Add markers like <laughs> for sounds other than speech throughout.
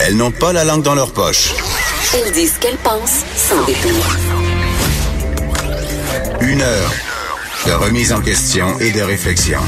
Elles n'ont pas la langue dans leur poche. Elles disent ce qu'elles pensent sans détour. Une heure de remise en question et de réflexion.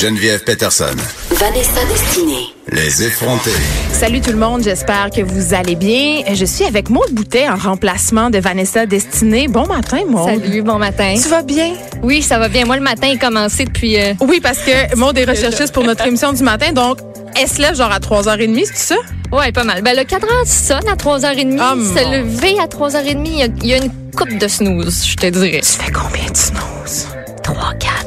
Geneviève Peterson. Vanessa Destinée. Les effrontés. Salut tout le monde, j'espère que vous allez bien. Je suis avec Maude Boutet en remplacement de Vanessa Destinée. Bon matin, Maude. Salut, bon matin. Tu vas bien? Oui, ça va bien. Moi, le matin est commencé depuis. euh, Oui, parce que Maude est recherchiste pour notre émission du matin, donc elle se lève genre à 3h30, c'est ça? Ouais, pas mal. Ben, le cadran sonne à 3h30. Ah, Se mon. lever à 3h30, il y a- il y, a une coupe de snooze, je te dirais. Tu fais combien de snooze? 3, 4.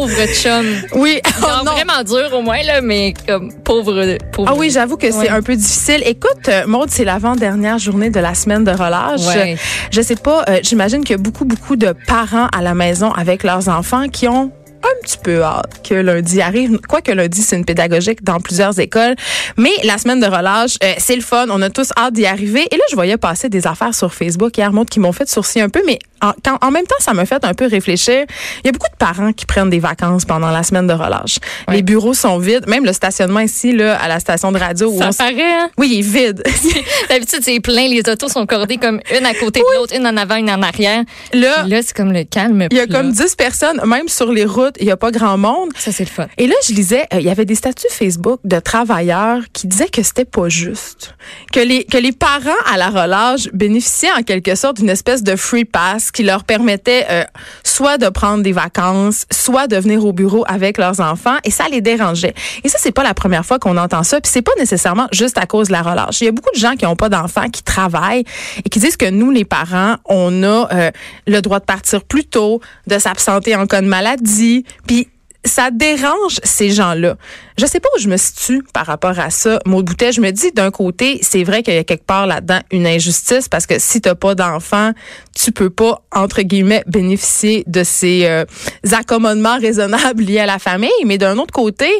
Pauvre chum. Oui, <laughs> oh Genre non. vraiment dur au moins, là, mais comme pauvre. pauvre Ah oui, j'avoue que c'est un peu difficile. Écoute, euh, Maude, c'est l'avant-dernière journée de la semaine de relâche. Ouais. Je sais pas, euh, j'imagine qu'il y a beaucoup, beaucoup de parents à la maison avec leurs enfants qui ont un petit peu hâte que lundi arrive. Quoique lundi, c'est une pédagogique dans plusieurs écoles. Mais la semaine de relâche, euh, c'est le fun. On a tous hâte d'y arriver. Et là, je voyais passer des affaires sur Facebook hier, Maude, qui m'ont fait sourciller un peu. Mais en, quand- en même temps, ça m'a fait un peu réfléchir. Il y a beaucoup de parents qui prennent des vacances pendant la semaine de relâche. Ouais. Les bureaux sont vides. Même le stationnement ici, là, à la station de radio. où Ça on paraît, hein? oui, il est vide. <laughs> D'habitude, c'est plein. Les autos sont cordées comme une à côté de l'autre, une en avant, une en arrière. Là, Là, c'est comme le calme. il y a comme 10 personnes, même sur les routes, il n'y a pas grand monde. Ça, c'est le fun. Et là, je lisais, euh, il y avait des statuts Facebook de travailleurs qui disaient que c'était pas juste. Que les, que les parents à la relâche bénéficiaient en quelque sorte d'une espèce de free pass qui leur permettait euh, soit de prendre des vacances, soit de venir au bureau avec leurs enfants et ça les dérangeait. Et ça, c'est pas la première fois qu'on entend ça. Puis c'est pas nécessairement juste à cause de la relâche. Il y a beaucoup de gens qui n'ont pas d'enfants, qui travaillent et qui disent que nous, les parents, on a euh, le droit de partir plus tôt, de s'absenter en cas de maladie. Puis ça dérange ces gens-là. Je sais pas où je me situe par rapport à ça. Maud Boutet, je me dis d'un côté, c'est vrai qu'il y a quelque part là-dedans une injustice parce que si t'as pas d'enfant, tu peux pas entre guillemets bénéficier de ces euh, accommodements raisonnables liés à la famille. Mais d'un autre côté,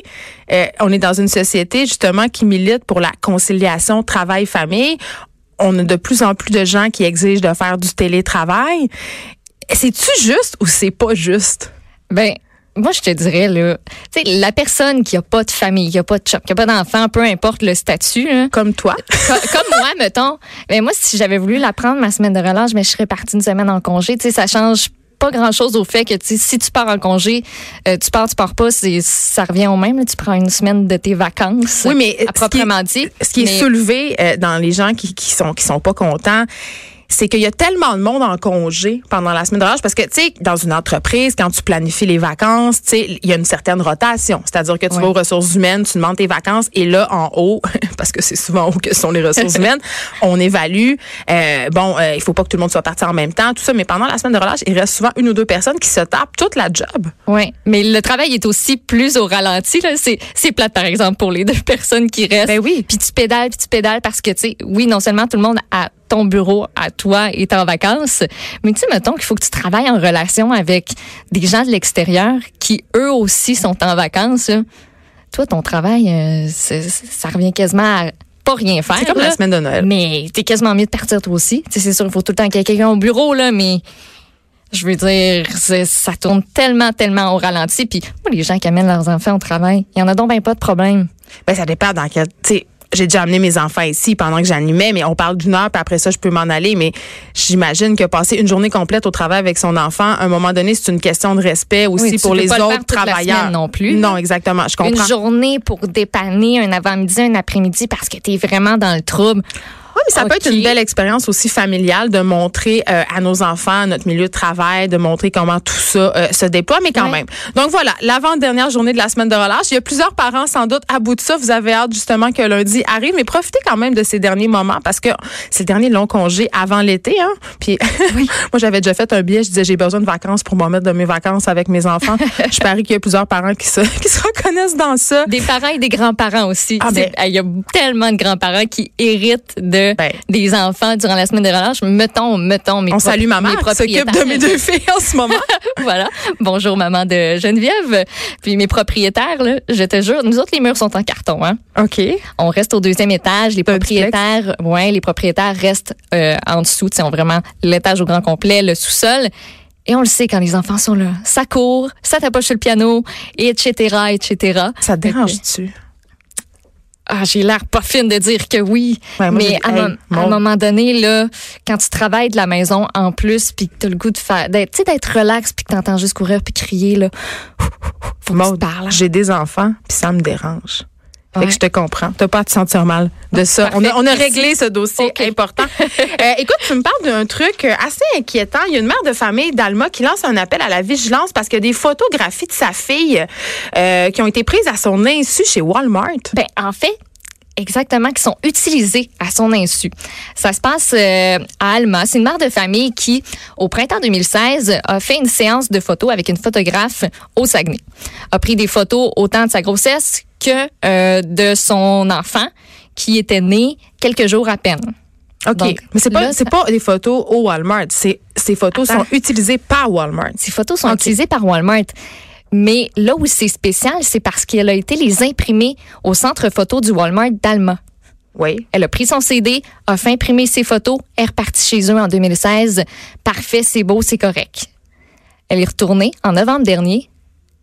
euh, on est dans une société justement qui milite pour la conciliation travail-famille. On a de plus en plus de gens qui exigent de faire du télétravail. C'est-tu juste ou c'est pas juste? Ben, moi, je te dirais, là, tu sais, la personne qui a pas de famille, qui a pas de chum, qui a pas d'enfant, peu importe le statut, là, Comme toi. <laughs> co- comme moi, mettons, ben moi, si j'avais voulu la prendre, ma semaine de relâche, mais je serais partie une semaine en congé. Tu sais, ça change pas grand chose au fait que si tu pars en congé, euh, tu pars, tu pars pas, ça revient au même. là. tu prends une semaine de tes vacances. Oui, mais à qui proprement dit. Ce qui est Mais- soulevé euh, dans les gens qui, qui sont qui sont pas contents, c'est qu'il y a tellement de monde en congé pendant la semaine de relâche parce que tu sais dans une entreprise quand tu planifies les vacances, tu sais il y a une certaine rotation, c'est-à-dire que tu vas aux ressources humaines, tu demandes tes vacances et là en haut <laughs> parce que c'est souvent en haut que sont les ressources <laughs> humaines, on évalue euh, bon euh, il faut pas que tout le monde soit parti en même temps, tout ça mais pendant la semaine de relâche, il reste souvent une ou deux personnes qui se tapent toute la job. Oui, mais le travail est aussi plus au ralenti. Là. C'est, c'est plate, par exemple, pour les deux <laughs> personnes qui restent. Ben oui. Puis tu pédales, puis tu pédales parce que, tu sais, oui, non seulement tout le monde à ton bureau, à toi, est en vacances, mais tu sais, mettons qu'il faut que tu travailles en relation avec des gens de l'extérieur qui, eux aussi, sont en vacances. là. Toi, ton travail, euh, ça revient quasiment à pas rien faire. C'est comme là. la semaine de Noël. Mais t'es quasiment mieux de partir toi aussi. C'est sûr, il faut tout le temps qu'il y ait quelqu'un au bureau, là, mais je veux dire, ça tourne tellement, tellement au ralenti. Puis moi, les gens qui amènent leurs enfants au travail, il y en a donc ben pas de problème. Ben, ça dépend dans quel. J'ai déjà amené mes enfants ici pendant que j'animais, mais on parle d'une heure, puis après ça, je peux m'en aller. Mais j'imagine que passer une journée complète au travail avec son enfant, à un moment donné, c'est une question de respect aussi Oui, tu pour les le autres la travailleurs. non plus. Non, exactement. Je comprends. Une journée pour dépanner un avant-midi, un après-midi parce que t'es vraiment dans le trouble. Oui, mais ça peut être une belle expérience aussi familiale de montrer euh, à nos enfants notre milieu de travail, de montrer comment tout ça euh, se déploie, mais quand Ouais. même. Donc voilà, l'avant-dernière journée de la semaine de relâche. Il y a plusieurs parents sans doute à bout de ça. Vous avez hâte justement que lundi arrive, mais profitez quand même de ces derniers moments parce que c'est le dernier long congé avant l'été. Hein? Puis <laughs> moi, j'avais déjà fait un billet. Je disais, j'ai besoin de vacances pour m'en mettre de mes vacances avec mes enfants. <laughs> je parie qu'il y a plusieurs parents qui se, qui se reconnaissent dans ça. Des parents et des grands-parents aussi. Ah, ben- Il y a tellement de grands-parents qui héritent de Ben. des enfants durant la semaine de relâche. Mettons, mettons mes On salue ma mère mes qui s'occupe de mes deux <laughs> filles en ce moment. voilà. Bonjour, maman de Geneviève. Puis mes propriétaires, là, je te jure, nous autres, les murs sont en carton. Hein? OK. On reste au deuxième étage. Les propriétaires, ouais, les propriétaires restent euh, en dessous, sais, ont vraiment l'étage au grand complet, le sous-sol. Et on le sait quand les enfants sont là. Ça court, ça tapoche sur le piano, etc., etc. Ça dérange-tu? Ah, j'ai l'air pas fine de dire que oui. Ouais, moi, mais à, hey, un moment donné, là, quand tu travailles de la maison en plus, puis que t'as le goût de faire, d'être, tu sais, d'être relax, puis que t'entends juste courir puis crier, là, faut que tu te parles. j'ai des enfants, puis ça me dérange. Fait Ouais. que je te comprends. T'as pas à te sentir mal de ça. On a, on a Merci. réglé ce dossier important. <laughs> Euh, écoute, tu me parles d'un truc euh, assez inquiétant. Il y a une mère de famille d'Alma qui lance un appel à la vigilance parce qu'il y a des photographies de sa fille euh, qui ont été prises à son insu chez Walmart. Ben, en fait, exactement, qui sont utilisés à son insu. Ça se passe euh, à Alma. C'est une mère de famille qui, au printemps 2016, a fait une séance de photos avec une photographe au Saguenay. A pris des photos autant de sa grossesse que euh, de son enfant qui était né quelques jours à peine. OK. Donc, Mais c'est pas, c'est pas des photos au Walmart. Ces photos Attends. sont utilisées par Walmart. Ces photos sont utilisées par Walmart. Mais là où c'est spécial, c'est parce qu'elle a été les imprimer au centre photo du Walmart d'Alma. Oui. Elle a pris son CD, a fait imprimer ses photos, est repartie chez eux en 2016. Parfait, c'est beau, c'est correct. Elle est retournée en novembre dernier.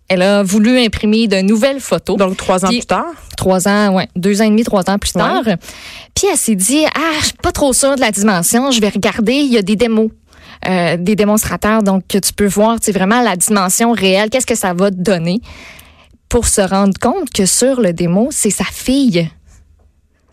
Elle a voulu imprimer de nouvelles photos. Donc, trois ans Puis- plus tard? trois ans, ouais, deux ans et demi, trois ans plus Ouais. tard. Puis elle s'est dit, ah, je suis pas trop sûre de la dimension. Je vais regarder. Il y a des démos. euh, des démonstrateurs, donc que tu peux voir, c'est vraiment la dimension réelle, qu'est-ce que ça va te donner, pour se rendre compte que sur le démo, c'est sa fille.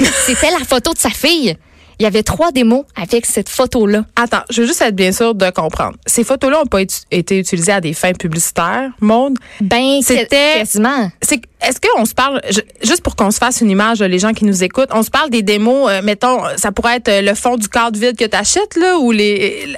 <laughs> C'était la photo de sa fille. Il y avait trois démos avec cette photo-là. Attends, je veux juste être bien sûr de comprendre. Ces photos-là n'ont pas été- utilisées à des fins publicitaires, Maude? Ben, C'était- quasiment. C'est, est-ce qu'on se parle, je- juste pour qu'on se fasse une image, les gens qui nous écoutent, on se parle des démos, euh, mettons, ça pourrait être le fond du cadre vide que tu achètes, là, ou les, le,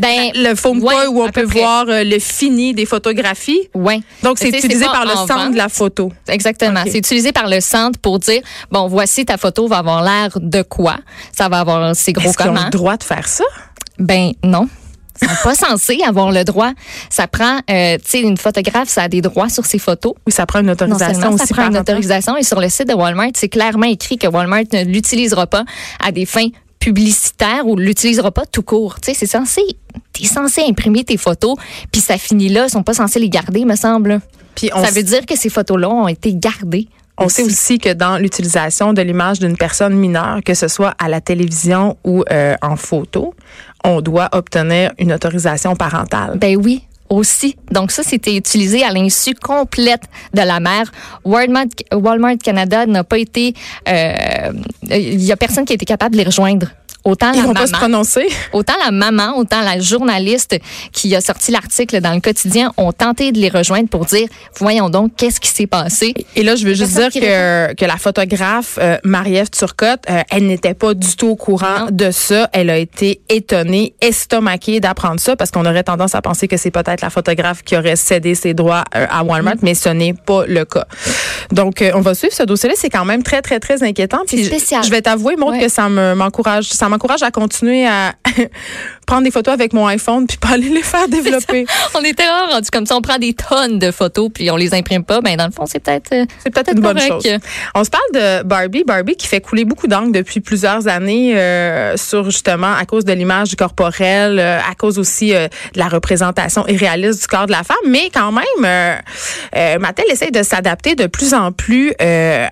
Ben, le foam ouais, toy où on peut près. voir euh, le fini des photographies. Ouais. Donc, c'est utilisé par le en centre vente. de la photo. Exactement. C'est utilisé par le centre pour dire, bon, voici ta photo va avoir l'air de quoi? Ça va avoir, c'est gros Est-ce qu'ils ont comment? le droit de faire ça? Ben, non. Ils sont pas <laughs> censés avoir le droit. Ça prend, euh, tu sais, une photographe, ça a des droits sur ses photos. Oui, ça prend une Non autorisation seulement ça aussi. prend une autorisation et sur le site de Walmart, c'est clairement écrit que Walmart ne l'utilisera pas à des fins publicitaires ou l'utilisera pas tout court. Tu sais, c'est censé, t'es censé imprimer tes photos, puis ça finit là, ils sont pas censés les garder, me semble. Puis ça veut dire que ces photos-là ont été gardées. On sait aussi que dans l'utilisation de l'image d'une personne mineure, que ce soit à la télévision ou euh, en photo, on doit obtenir une autorisation parentale. Ben oui, aussi. Donc ça, c'était utilisé à l'insu complète de la mère. Walmart, Walmart Canada n'a pas été... euh, Il y a personne qui a été capable de les rejoindre. Autant Ils la vont pas se maman, prononcer. autant la maman, autant la journaliste qui a sorti l'article dans le quotidien ont tenté de les rejoindre pour dire, voyons donc, qu'est-ce qui s'est passé? Et là, je veux juste dire que, que la photographe euh, Marie-Ève Turcotte, euh, elle n'était pas du tout au courant Non. de ça. Elle a été étonnée, estomaquée d'apprendre ça parce qu'on aurait tendance à penser que c'est peut-être la photographe qui aurait cédé ses droits euh, à Walmart, Mm. mais ce n'est pas le cas. Donc, on va suivre ce dossier-là. C'est quand même très, très, très inquiétant. Puis C'est je- spécial. Je vais t'avouer, Maud, Ouais. que ça me m'encourage, ça m'encourage à continuer à <laughs> prendre des photos avec mon iPhone puis pas aller les faire développer. On était vraiment rendu comme ça, on prend des tonnes de photos puis on les imprime pas. Ben dans le fond, c'est peut-être... euh, C'est peut-être une bonne chose. On se parle de Barbie. Barbie qui fait couler beaucoup d'encre depuis plusieurs années euh, sur justement à cause de l'image du corporel, euh, à cause aussi euh, de la représentation irréaliste du corps de la femme. Mais quand même, Mattel essaie de s'adapter de plus en plus, à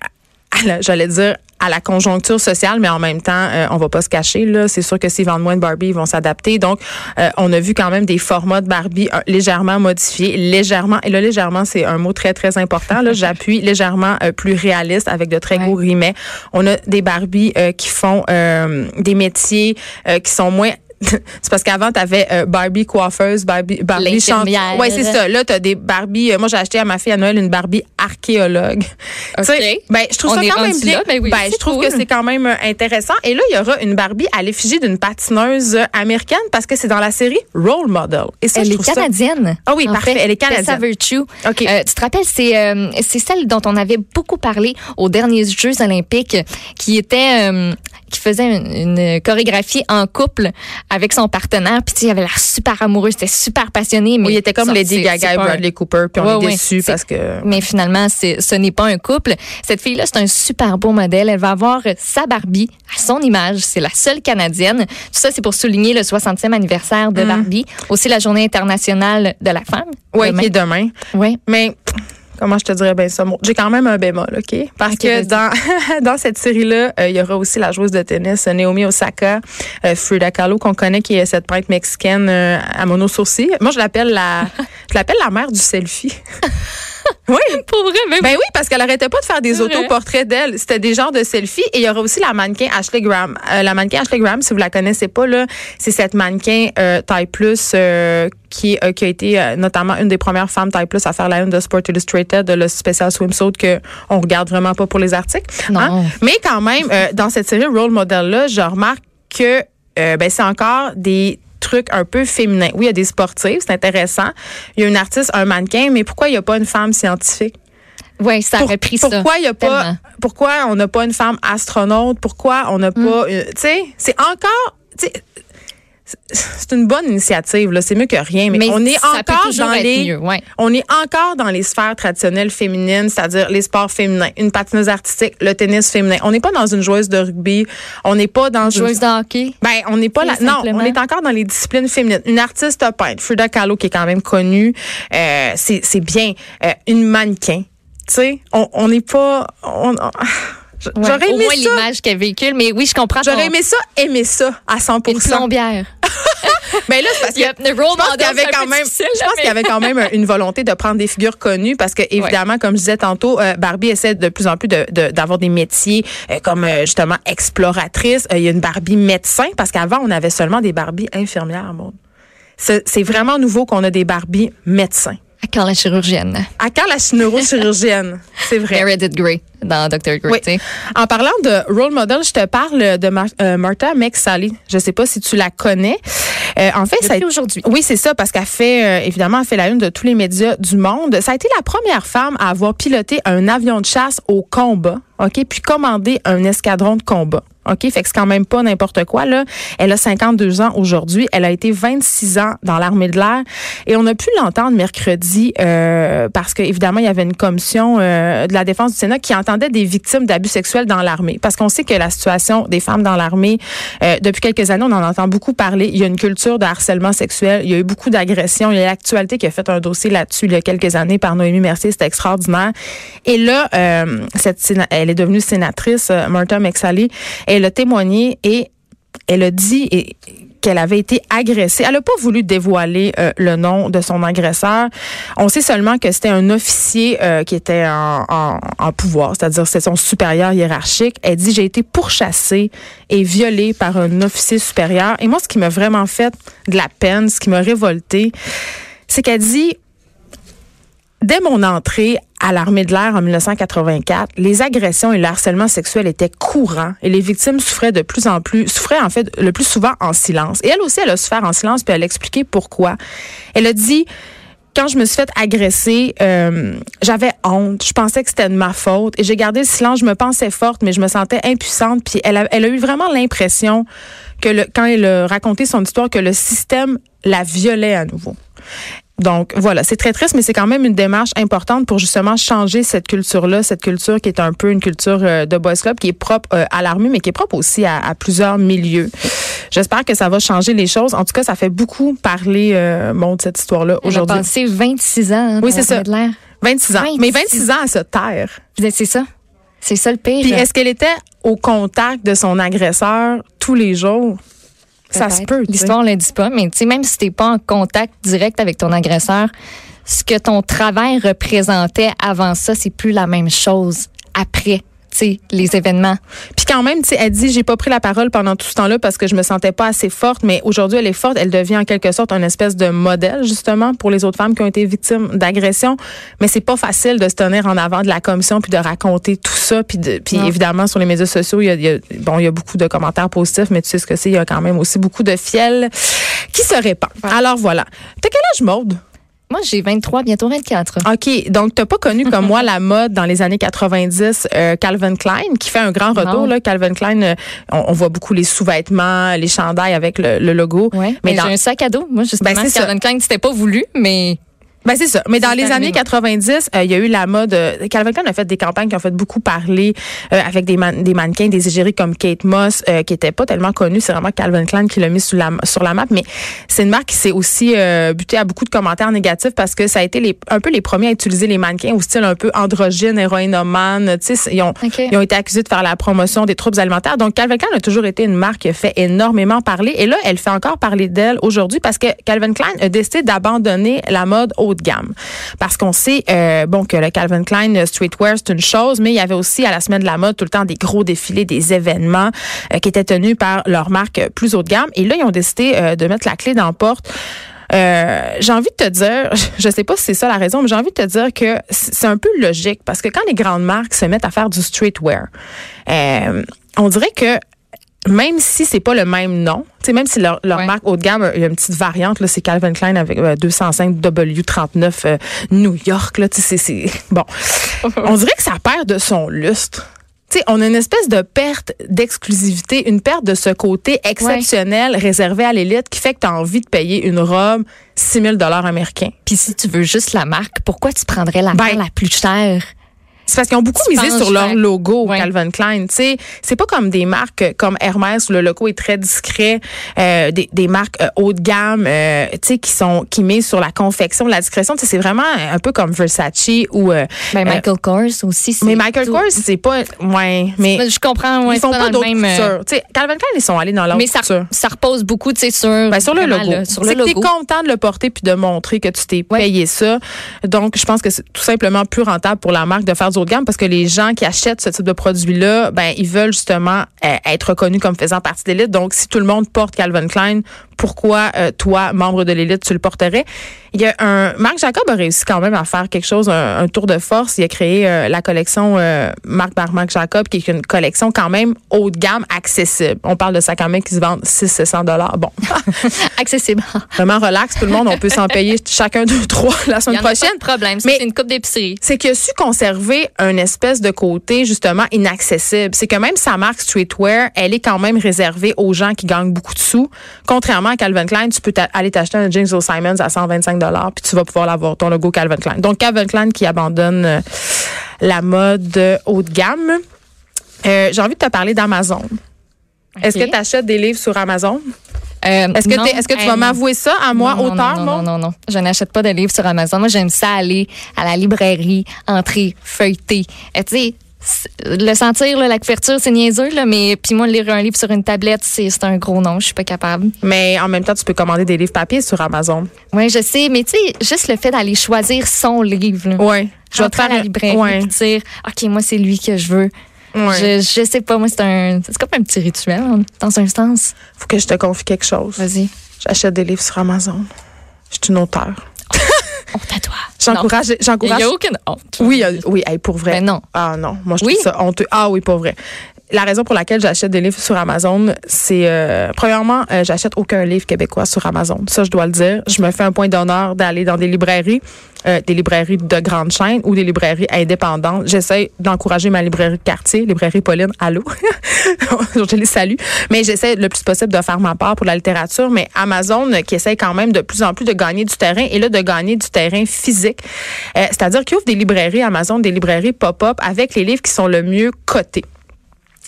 la- j'allais dire, à la conjoncture sociale, mais en même temps, euh, on va pas se cacher là. C'est sûr que s'ils vendent moins de Barbie, ils vont s'adapter. Donc, euh, on a vu quand même des formats de Barbie euh, légèrement modifiés, légèrement. Et là, légèrement, c'est un mot très très important. Là, j'appuie légèrement euh, plus réaliste avec de très Ouais. gros guillemets. On a des Barbie euh, qui font euh, des métiers euh, qui sont moins <laughs> c'est parce qu'avant, tu avais Barbie coiffeuse, Barbie, Barbie chanteuse. Oui, c'est ça. Là, tu as des Barbie. euh, moi, j'ai acheté à ma fille à Noël une Barbie archéologue. <laughs> Tu sais, Ben, je trouve On ça quand même bien. là, ben oui, je trouve cool. que c'est quand même euh, intéressant. Et là, il y aura une Barbie à l'effigie d'une patineuse euh, américaine parce que c'est dans la série Role Model. Et ça, Elle je est ça- canadienne. Ah oui, parfait, fait. elle est canadienne. Tessa Virtue. OK. Euh, tu te rappelles, c'est euh, c'est celle dont on avait beaucoup parlé aux derniers Jeux olympiques, qui était... qui faisait une, une chorégraphie en couple avec son partenaire. Puis tu sais, il avait l'air super amoureux, c'était super passionné. Mais Oui, il était comme Lady Gaga et Bradley Cooper, puis on Ouais, est ouais, déçus parce que. mais finalement, ce n'est pas un couple. Cette fille-là, c'est un super beau modèle. Elle va avoir sa Barbie à son image. C'est la seule canadienne. Tout ça, c'est pour souligner le 60e anniversaire de Barbie. Aussi la journée internationale de la femme. Oui, qui est demain. Ouais. Mais comment je te dirais? Bien ça? Bon, J'ai quand même un bémol, OK? Parce que dans, <laughs> dans cette série-là, euh, il y aura aussi la joueuse de tennis euh, Naomi Osaka, euh, Frida Kahlo, qu'on connaît, qui est cette peintre mexicaine euh, à mono sourcil. Moi, je l'appelle la, <laughs> je l'appelle la mère du selfie. <laughs> oui. <laughs> Pour vrai, mais Ben oui, parce qu'elle arrêtait pas de faire des autoportraits d'elle. C'était des genres de selfies. Et il y aura aussi la mannequin Ashley Graham. Euh, la mannequin Ashley Graham, si vous la connaissez pas, là, c'est cette mannequin euh, taille plus euh, qui, euh, qui a été euh, notamment une des premières femmes taille plus à faire la une de Sport Illustrated, le spécial swimsuit que on regarde vraiment pas pour les articles. Hein? Non. Mais quand même, euh, dans cette série Role Model là, je remarque que euh, ben, c'est encore des trucs un peu féminins. Oui, il y a des sportifs, c'est intéressant. Il y a une artiste, un mannequin, mais pourquoi il n'y a pas une femme scientifique? ouais, ça aurait pris ça. pourquoi il y a pas Tellement. pourquoi on n'a pas une femme astronaute? Pourquoi on n'a pas euh, tu sais c'est encore c'est une bonne initiative là c'est mieux que rien mais, Mais on est encore dans les mieux, ouais. on est encore dans les sphères traditionnelles féminines c'est-à-dire les sports féminins une patineuse artistique le tennis féminin on n'est pas dans une joueuse de rugby on n'est pas dans une Joueuse de hockey? ben, on n'est pas là. Non, on est encore dans les disciplines féminines. Une artiste peintre, Frida Kahlo, qui est quand même connue, euh, c'est c'est bien. Euh, une mannequin, tu sais, on n'est pas. on- on- <sighs> Ouais, J'aurais Au aimé moins ça. l'image qu'elle véhicule. Mais oui, je comprends. J'aurais ton- aimé ça, aimer ça à 100% Une plombière. Mais là, c'est parce que. Je pense qu'il y avait quand même, je pense qu'il y avait quand même une volonté de prendre des figures connues parce que évidemment, comme je disais tantôt, euh, Barbie essaie de plus en plus de- de- d'avoir des métiers euh, comme euh, justement exploratrice. Il y a une Barbie médecin parce qu'avant on avait seulement des Barbies infirmières. Maud. C'est c'est vraiment nouveau qu'on a des Barbies médecins. À quand la chirurgienne? À quand la neurochirurgienne? C'est vrai. Meredith Grey dans Dr. Grey. Oui. En parlant de role model, je te parle de Mar- euh, Martha McSally. Je sais pas si tu la connais. Euh, en fait, ça a aujourd'hui. Oui, c'est ça, parce qu'elle fait, euh, évidemment, elle fait la une de tous les médias du monde. Ça a été la première femme à avoir piloté un avion de chasse au combat, OK, puis commandé un escadron de combat. OK, fait que c'est quand même pas n'importe quoi, là. Elle a 52 ans aujourd'hui. Elle a été 26 ans dans l'armée de l'air. Et on a pu l'entendre mercredi, euh, parce que, évidemment, il y avait une commission euh, de la défense du Sénat qui entendait des victimes d'abus sexuels dans l'armée. Parce qu'on sait que la situation des femmes dans l'armée, euh, depuis quelques années, on en entend beaucoup parler. Il y a une culture de harcélement sexuel. Il y a eu beaucoup d'agressions. Il y a l'actualité qui a fait un dossier là-dessus il y a quelques années par Noémie Mercier. C'était extraordinaire. Et là, euh, cette elle est devenue sénatrice, euh, Martha McSally. Elle a témoigné et elle a dit et- qu'elle avait été agressée. Elle n'a pas voulu dévoiler euh, le nom de son agresseur. On sait seulement que c'était un officier euh, qui était en, en- en pouvoir, c'est-à-dire c'est son supérieur hiérarchique. Elle dit j'ai été pourchassée et violée par un officier supérieur. Et moi, ce qui m'a vraiment fait de la peine, ce qui m'a révoltée, c'est qu'elle dit Dès mon entrée à l'armée de l'air en 1984, les agressions et le harcèlement sexuel étaient courants et les victimes souffraient de plus en plus, souffraient en fait le plus souvent en silence. Et elle aussi, elle a souffert en silence, puis elle a expliqué pourquoi. Elle a dit quand je me suis fait agresser, euh, j'avais honte. Je pensais que c'était de ma faute et j'ai gardé le silence. Je me pensais forte, mais je me sentais impuissante. Puis elle a, elle a eu vraiment l'impression que le, quand elle a raconté son histoire, que le système la violait à nouveau. Donc voilà, c'est très triste, mais c'est quand même une démarche importante pour justement changer cette culture-là, cette culture qui est un peu une culture euh, de boys club, qui est propre euh, à l'armée, mais qui est propre aussi à, à plusieurs milieux. J'espère que ça va changer les choses. En tout cas, ça fait beaucoup parler euh, bon, de cette histoire-là Elle a aujourd'hui. passé 26 ans. hein, Oui, c'est ça. l'armée de l'air. 26 ans. 26. Mais 26 ans à se taire. C'est ça. C'est ça le pire. Puis est-ce qu'elle était au contact de son agresseur tous les jours? Ça se peut. tu. L'histoire ne le dit pas, mais tu sais, même si t'es pas en contact direct avec ton agresseur, ce que ton travail représentait avant ça, c'est plus la même chose après. Les événements. Puis quand même, tu sais, elle dit, j'ai pas pris la parole pendant tout ce temps-là parce que je me sentais pas assez forte, mais aujourd'hui, elle est forte. Elle devient en quelque sorte une espèce de modèle, justement, pour les autres femmes qui ont été victimes d'agressions. Mais c'est pas facile de se tenir en avant de la commission puis de raconter tout ça. Puis, de- puis évidemment, sur les médias sociaux, il y, a, il y a- bon, il y a beaucoup de commentaires positifs, mais tu sais ce que c'est, il y a quand même aussi beaucoup de fiel qui se répand. Alors voilà. T'as quel âge, Maude? Moi, j'ai 23, bientôt 24. OK, donc t'as pas connu comme moi la mode dans les années 90 euh, Calvin Klein qui fait un grand retour là Calvin Klein euh, on, on voit beaucoup les sous-vêtements, les chandails avec le, le logo. Ouais. Mais Mais dans j'ai un sac à dos. Moi, justement, Ben, ça. Calvin Klein, c'était pas voulu, mais Ben c'est ça. Mais dans les années moi. 90, euh, il y a eu la mode. euh, Calvin Klein a fait des campagnes qui ont fait beaucoup parler euh, avec des, man- des mannequins, des égéries comme Kate Moss, euh, qui était pas tellement connue. C'est vraiment Calvin Klein qui l'a mis sur la, sur la map. Mais c'est une marque qui s'est aussi euh, butée à beaucoup de commentaires négatifs parce que ça a été les, un peu les premiers à utiliser les mannequins au style un peu androgyne, héroïnomane. Ils ont, ils ont été accusés de faire la promotion des troubles alimentaires. Donc, Calvin Klein a toujours été une marque qui a fait énormément parler. Et là, elle fait encore parler d'elle aujourd'hui parce que Calvin Klein a décidé d'abandonner la mode haut de gamme. Parce qu'on sait, euh, bon, que le Calvin Klein streetwear, c'est une chose, mais il y avait aussi à la semaine de la mode tout le temps des gros défilés, des événements euh, qui étaient tenus par leur marque euh, plus haut de gamme. Et là, ils ont décidé euh, de mettre la clé dans la porte. J'ai envie de te dire, <laughs> je sais pas si c'est ça la raison, mais j'ai envie de te dire que c'est un peu logique parce que quand les grandes marques se mettent à faire du streetwear, on dirait que même si c'est pas le même nom, tu sais, même si leur, leur Ouais. marque haut de gamme, il y a une petite variante, là, c'est Calvin Klein avec euh, 205 W39 euh, New York, là, tu sais, c'est, bon. <laughs> on dirait que ça perd de son lustre. Tu sais, on a une espèce de perte d'exclusivité, une perte de ce côté exceptionnel réservé à l'élite qui fait que tu as envie de payer une robe 6 000 américains. puis si tu veux juste la marque, pourquoi tu prendrais la Ben, marque la plus chère? C'est parce qu'ils ont beaucoup Tu misé sur leur logo. Calvin Klein. Tu sais, c'est pas comme des marques comme Hermès où le logo est très discret, euh, des, des marques euh, haut de gamme, euh, tu sais, qui sont qui misent sur la confection, la discrétion. Tu sais, c'est vraiment un peu comme Versace ou. euh, Ben, euh, Michael Kors aussi. c'est mais Michael tout- Kors, c'est pas, ouais, mais Je comprends, ouais, ils font pas, le d'autres même, euh. Tu sais, Calvin Klein, ils sont allés dans l'autre Mais ça, couture. ça repose beaucoup, tu sais, sur, Ben, sur le logo. là, sur le que t'es logo. content de le porter puis de montrer que tu t'es Ouais. payé ça. Donc, je pense que c'est tout simplement plus rentable pour la marque de faire du de gamme parce que les gens qui achètent ce type de produit-là, ben, ils veulent justement euh, être reconnus comme faisant partie de l'élite. Donc, si tout le monde porte Calvin Klein, pourquoi euh, toi, membre de l'élite, tu le porterais? Il y a un Marc Jacob a réussi quand même à faire quelque chose, un, un tour de force. Il a créé euh, la collection euh, Marc par Marc Jacob, qui est une collection quand même haut de gamme, accessible. On parle de sacs à main qui se vendent 600 dollars. Bon, <laughs> Accessible. vraiment relax, tout le monde, on peut s'en payer chacun deux, trois la Il y semaine en a pas prochaine. de problème. Mais- c'est une coupe d'épicerie. C'est qu'il a su conserver un espèce de côté justement inaccessible. C'est que même sa marque streetwear, elle est quand même réservée aux gens qui gagnent beaucoup de sous. Contrairement à Calvin Klein, tu peux aller t'acheter un James Simons à 125 dollars puis tu vas pouvoir l'avoir ton logo Calvin Klein. Donc Calvin Klein qui abandonne euh, la mode euh, haut de gamme. Euh, J'ai envie de te parler d'Amazon. Est-ce que tu achètes des livres sur Amazon? Euh, Est-ce que, non, est-ce que tu vas m'avouer ça à moi, non, non, auteur, non, non, non, non. Je n'achète pas de livres sur Amazon. Moi, j'aime ça aller à la librairie, entrer, feuilleter. Tu sais, le sentir, là, la couverture, c'est niaiseux, là, mais puis moi, lire un livre sur une tablette, c'est un gros nom. Je suis pas capable. Mais en même temps, tu peux commander des livres papier sur Amazon. Oui, je sais, mais tu sais, juste le fait d'aller choisir son livre. Oui. Je vais te faire la librairie Ouais. dire, OK, moi, c'est lui que je veux. Ouais. Je, je sais pas, moi, c'est un. C'est comme un petit rituel, hein, dans un sens. Faut que je te confie quelque chose. Vas-y. J'achète des livres sur Amazon. Je suis une auteure. On t'adoie. J'encourage, Il j'encourage. n'y a aucune honte. Oui, euh, oui, hey, pour vrai. Mais non. Ah non, moi je Oui. trouve ça honteux. Ah oui, pour vrai. La raison pour laquelle j'achète des livres sur Amazon, c'est euh, premièrement, euh, j'achète aucun livre québécois sur Amazon. Ça, je dois le dire. Je me fais un point d'honneur d'aller dans des librairies, euh, des librairies de grandes chaînes ou des librairies indépendantes. J'essaie d'encourager ma librairie de quartier, librairie Pauline. Allô, <laughs> je les salue. Mais j'essaie le plus possible de faire ma part pour la littérature. Mais Amazon, euh, qui essaie quand même de plus en plus de gagner du terrain et là de gagner du terrain physique, Euh, c'est-à-dire qu'ils ouvrent des librairies Amazon, des librairies pop-up avec les livres qui sont le mieux cotés.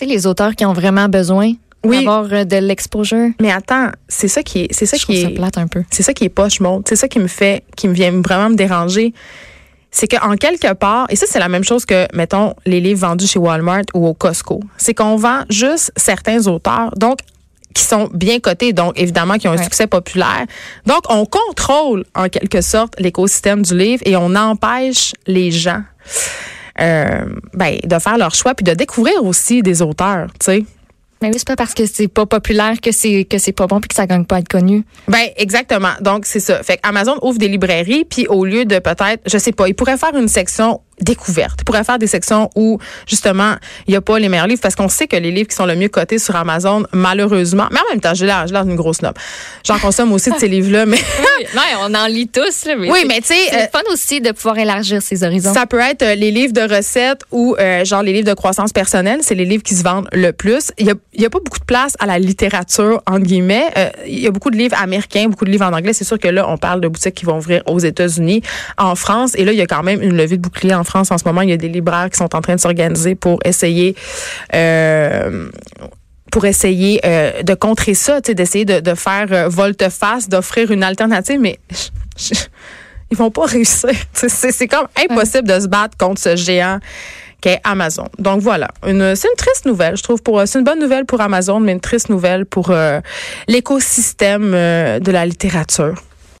Sais, les auteurs qui ont vraiment besoin Oui. d'avoir euh, de l'exposure. Mais attends, c'est ça qui est, c'est ça Je qui trouve ça est, plate un peu. c'est ça qui est poche mode. C'est ça qui me fait, qui me vient vraiment me déranger. C'est qu'en quelque part, et ça c'est la même chose que, mettons, les livres vendus chez Walmart ou au Costco, c'est qu'on vend juste certains auteurs, donc qui sont bien cotés, donc évidemment qui ont un Ouais. succès populaire. Donc on contrôle en quelque sorte l'écosystème du livre et on empêche les gens euh, ben, de faire leur choix puis de découvrir aussi des auteurs, tu sais. Mais oui, c'est pas parce que c'est pas populaire que c'est que c'est pas bon puis que ça gagne pas à être connu. Ben exactement. Donc c'est ça. Fait que Amazon ouvre des librairies puis au lieu de peut-être, je sais pas, ils pourraient faire une section découverte. Ils pourraient faire des sections où, justement, il n'y a pas les meilleurs livres parce qu'on sait que les livres qui sont le mieux cotés sur Amazon, malheureusement, mais en même temps, j'ai l'air, j'ai l'air d'une grosse noble. J'en consomme aussi de ces livres-là, mais. <laughs> oui, on en lit tous, là, mais Oui, mais tu sais, c'est euh, fun aussi de pouvoir élargir ses horizons. ça peut être euh, les livres de recettes ou euh, genre les livres de croissance personnelle. C'est les livres qui se vendent le plus. Il y a, il y a pas beaucoup de place à la littérature, entre guillemets. Euh, il y a beaucoup de livres américains, beaucoup de livres en anglais. C'est sûr que là, on parle de boutiques qui vont ouvrir aux États-Unis, en France. Et là, il y a quand même une levée de bouclier en France en ce moment. Il y a des libraires qui sont en train de s'organiser pour essayer... Euh, pour essayer euh, de contrer ça, d'essayer de, de faire euh, volte-face, d'offrir une alternative, mais je- <laughs> je- ils vont pas réussir. C'est comme impossible de se battre contre ce géant qu'est Amazon. Donc voilà, une, c'est une triste nouvelle, je trouve. Pour c'est une bonne nouvelle pour Amazon, mais une triste nouvelle pour euh, l'écosystème de la littérature.